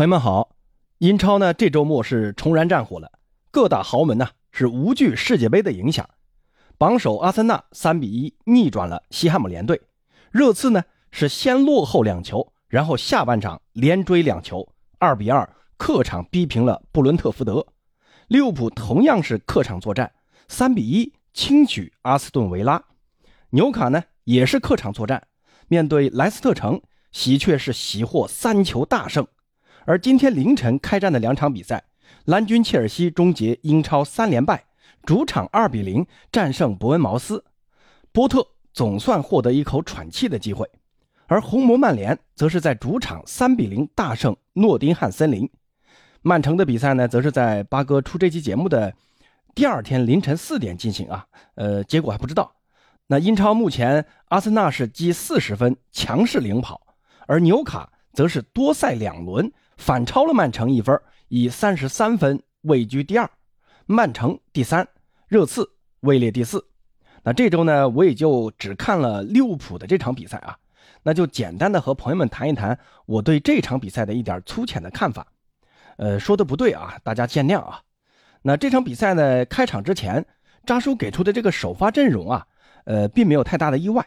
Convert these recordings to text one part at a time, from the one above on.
朋友们好，英超呢这周末是重燃战火了，各大豪门呢是无惧世界杯的影响。榜首阿森纳三比一逆转了西汉姆联队，热刺呢是先落后两球，然后下半场连追两球，二比二客场逼平了布伦特福德。利物浦同样是客场作战，三比一轻取阿斯顿维拉。纽卡呢也是客场作战，面对莱斯特城，喜鹊是喜获三球大胜。而今天凌晨开战的两场比赛，蓝军切尔西终结英超三连败，主场二比零战胜伯恩茅斯，波特总算获得一口喘气的机会。而红魔曼联则是在主场三比零大胜诺丁汉森林。曼城的比赛呢，则是在八哥出这期节目的第二天凌晨四点进行啊，呃，结果还不知道。那英超目前阿森纳是积四十分，强势领跑，而纽卡则是多赛两轮。反超了曼城一分，以三十三分位居第二，曼城第三，热刺位列第四。那这周呢，我也就只看了利物浦的这场比赛啊，那就简单的和朋友们谈一谈我对这场比赛的一点粗浅的看法。呃，说的不对啊，大家见谅啊。那这场比赛呢，开场之前，扎叔给出的这个首发阵容啊，呃，并没有太大的意外。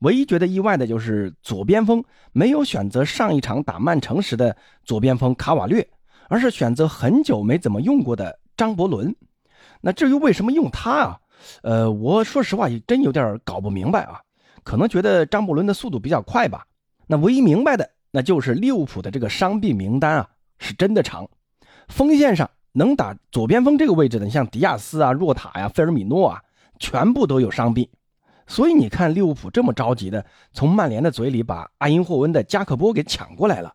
唯一觉得意外的就是左边锋没有选择上一场打曼城时的左边锋卡瓦略，而是选择很久没怎么用过的张伯伦。那至于为什么用他啊？呃，我说实话也真有点搞不明白啊。可能觉得张伯伦的速度比较快吧。那唯一明白的，那就是利物浦的这个伤病名单啊，是真的长。锋线上能打左边锋这个位置的，像迪亚斯啊、若塔呀、费尔米诺啊，全部都有伤病。所以你看，利物浦这么着急的从曼联的嘴里把阿因霍温的加克波给抢过来了。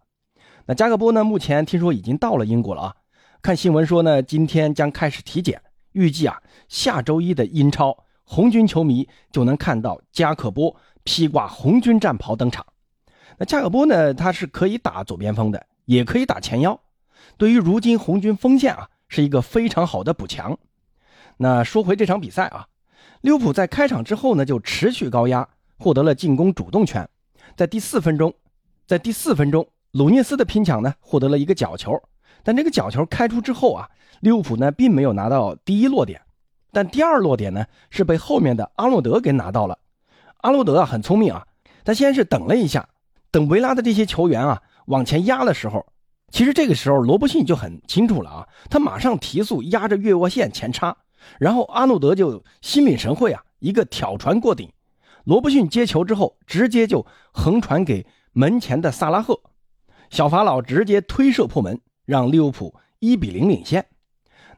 那加克波呢，目前听说已经到了英国了啊。看新闻说呢，今天将开始体检，预计啊下周一的英超红军球迷就能看到加克波披挂红军战袍登场。那加克波呢，他是可以打左边锋的，也可以打前腰，对于如今红军锋线啊是一个非常好的补强。那说回这场比赛啊。利物浦在开场之后呢，就持续高压，获得了进攻主动权。在第四分钟，在第四分钟，鲁涅斯的拼抢呢，获得了一个角球。但这个角球开出之后啊，利物浦呢并没有拿到第一落点，但第二落点呢是被后面的阿诺德给拿到了。阿诺德啊很聪明啊，他先是等了一下，等维拉的这些球员啊往前压的时候，其实这个时候罗伯逊就很清楚了啊，他马上提速压着越窝线前插。然后阿诺德就心领神会啊，一个挑传过顶，罗伯逊接球之后，直接就横传给门前的萨拉赫，小法老直接推射破门，让利物浦一比零领先。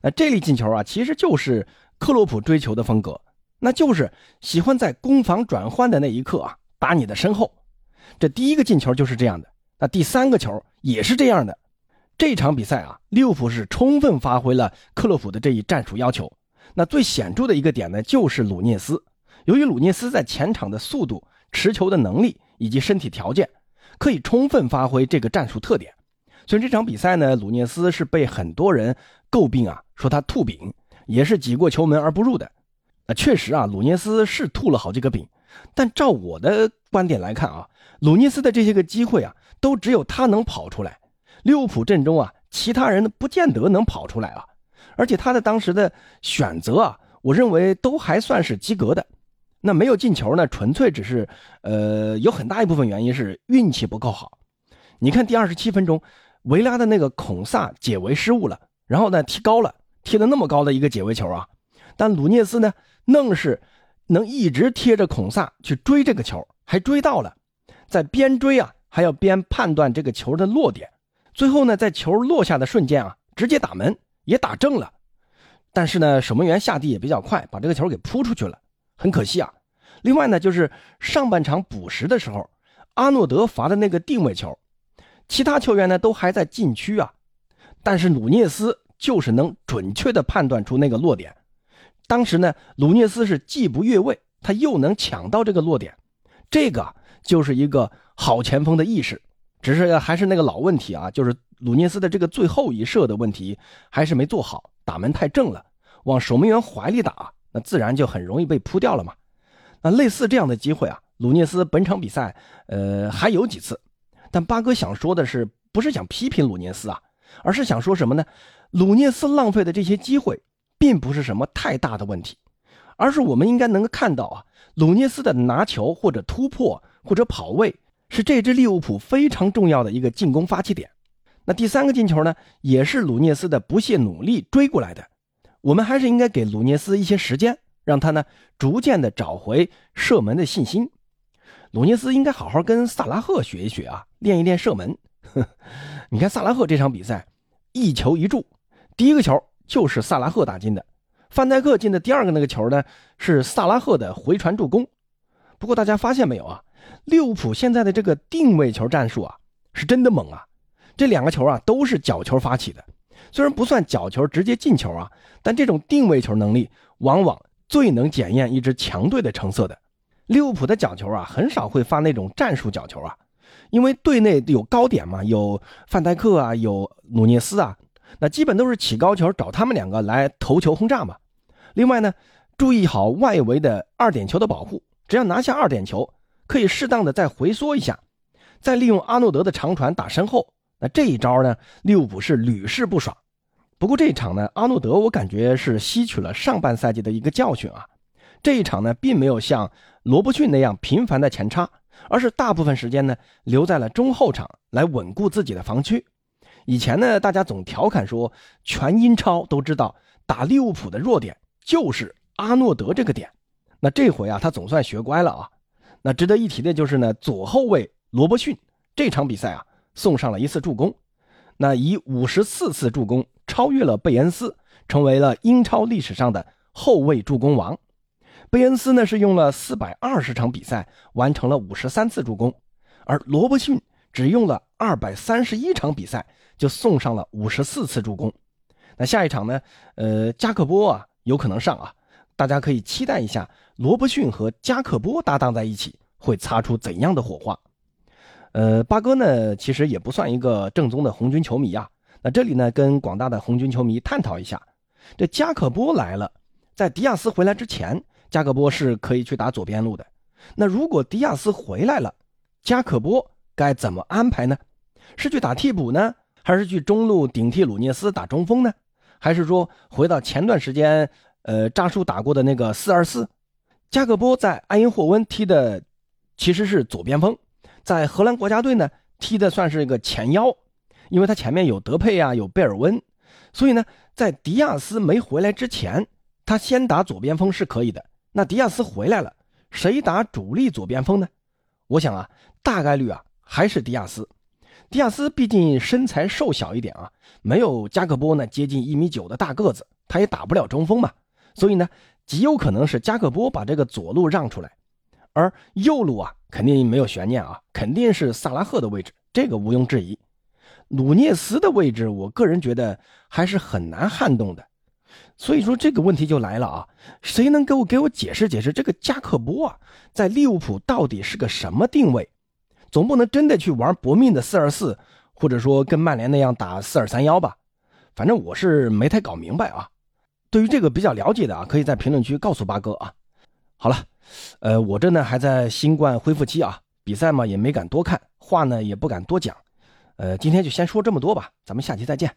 那这粒进球啊，其实就是克洛普追求的风格，那就是喜欢在攻防转换的那一刻啊，打你的身后。这第一个进球就是这样的，那第三个球也是这样的。这场比赛啊，利物浦是充分发挥了克洛普的这一战术要求。那最显著的一个点呢，就是鲁涅斯。由于鲁涅斯在前场的速度、持球的能力以及身体条件，可以充分发挥这个战术特点。所以这场比赛呢，鲁涅斯是被很多人诟病啊，说他吐饼，也是挤过球门而不入的。那确实啊，鲁涅斯是吐了好几个饼。但照我的观点来看啊，鲁涅斯的这些个机会啊，都只有他能跑出来。利物浦阵中啊，其他人不见得能跑出来啊。而且他的当时的选择啊，我认为都还算是及格的。那没有进球呢，纯粹只是，呃，有很大一部分原因是运气不够好。你看第二十七分钟，维拉的那个孔萨解围失误了，然后呢踢高了，踢了那么高的一个解围球啊，但鲁涅斯呢，愣是能一直贴着孔萨去追这个球，还追到了，在边追啊，还要边判断这个球的落点，最后呢，在球落下的瞬间啊，直接打门。也打正了，但是呢，守门员下地也比较快，把这个球给扑出去了，很可惜啊。另外呢，就是上半场补时的时候，阿诺德罚的那个定位球，其他球员呢都还在禁区啊，但是鲁涅斯就是能准确的判断出那个落点。当时呢，鲁涅斯是既不越位，他又能抢到这个落点，这个就是一个好前锋的意识。只是还是那个老问题啊，就是鲁涅斯的这个最后一射的问题还是没做好，打门太正了，往守门员怀里打，那自然就很容易被扑掉了嘛。那类似这样的机会啊，鲁涅斯本场比赛呃还有几次，但八哥想说的是，不是想批评鲁涅斯啊，而是想说什么呢？鲁涅斯浪费的这些机会，并不是什么太大的问题，而是我们应该能够看到啊，鲁涅斯的拿球或者突破或者跑位，是这支利物浦非常重要的一个进攻发起点。那第三个进球呢，也是鲁涅斯的不懈努力追过来的。我们还是应该给鲁涅斯一些时间，让他呢逐渐的找回射门的信心。鲁涅斯应该好好跟萨拉赫学一学啊，练一练射门。你看萨拉赫这场比赛，一球一助，第一个球就是萨拉赫打进的，范戴克进的第二个那个球呢是萨拉赫的回传助攻。不过大家发现没有啊，利物浦现在的这个定位球战术啊，是真的猛啊！这两个球啊都是角球发起的，虽然不算角球直接进球啊，但这种定位球能力往往最能检验一支强队的成色的。利物浦的角球啊很少会发那种战术角球啊，因为队内有高点嘛，有范戴克啊，有努涅斯啊，那基本都是起高球找他们两个来头球轰炸嘛。另外呢，注意好外围的二点球的保护，只要拿下二点球，可以适当的再回缩一下，再利用阿诺德的长传打身后。那这一招呢，利物浦是屡试不爽。不过这一场呢，阿诺德我感觉是吸取了上半赛季的一个教训啊。这一场呢，并没有像罗伯逊那样频繁的前插，而是大部分时间呢留在了中后场来稳固自己的防区。以前呢，大家总调侃说，全英超都知道打利物浦的弱点就是阿诺德这个点。那这回啊，他总算学乖了啊。那值得一提的就是呢，左后卫罗伯逊这场比赛啊。送上了一次助攻，那以五十四次助攻超越了贝恩斯，成为了英超历史上的后卫助攻王。贝恩斯呢是用了四百二十场比赛完成了五十三次助攻，而罗伯逊只用了二百三十一场比赛就送上了五十四次助攻。那下一场呢？呃，加克波啊有可能上啊，大家可以期待一下罗伯逊和加克波搭档在一起会擦出怎样的火花。呃，八哥呢，其实也不算一个正宗的红军球迷啊。那这里呢，跟广大的红军球迷探讨一下，这加克波来了，在迪亚斯回来之前，加克波是可以去打左边路的。那如果迪亚斯回来了，加克波该怎么安排呢？是去打替补呢，还是去中路顶替鲁涅斯打中锋呢？还是说回到前段时间，呃，扎叔打过的那个四二四？加克波在埃因霍温踢的其实是左边锋。在荷兰国家队呢，踢的算是一个前腰，因为他前面有德佩啊，有贝尔温，所以呢，在迪亚斯没回来之前，他先打左边锋是可以的。那迪亚斯回来了，谁打主力左边锋呢？我想啊，大概率啊还是迪亚斯。迪亚斯毕竟身材瘦小一点啊，没有加克波呢接近一米九的大个子，他也打不了中锋嘛，所以呢，极有可能是加克波把这个左路让出来。而右路啊，肯定没有悬念啊，肯定是萨拉赫的位置，这个毋庸置疑。努涅斯的位置，我个人觉得还是很难撼动的。所以说这个问题就来了啊，谁能给我给我解释解释这个加克波啊，在利物浦到底是个什么定位？总不能真的去玩搏命的四二四，或者说跟曼联那样打四二三幺吧？反正我是没太搞明白啊。对于这个比较了解的啊，可以在评论区告诉八哥啊。好了。呃，我这呢还在新冠恢复期啊，比赛嘛也没敢多看，话呢也不敢多讲，呃，今天就先说这么多吧，咱们下期再见。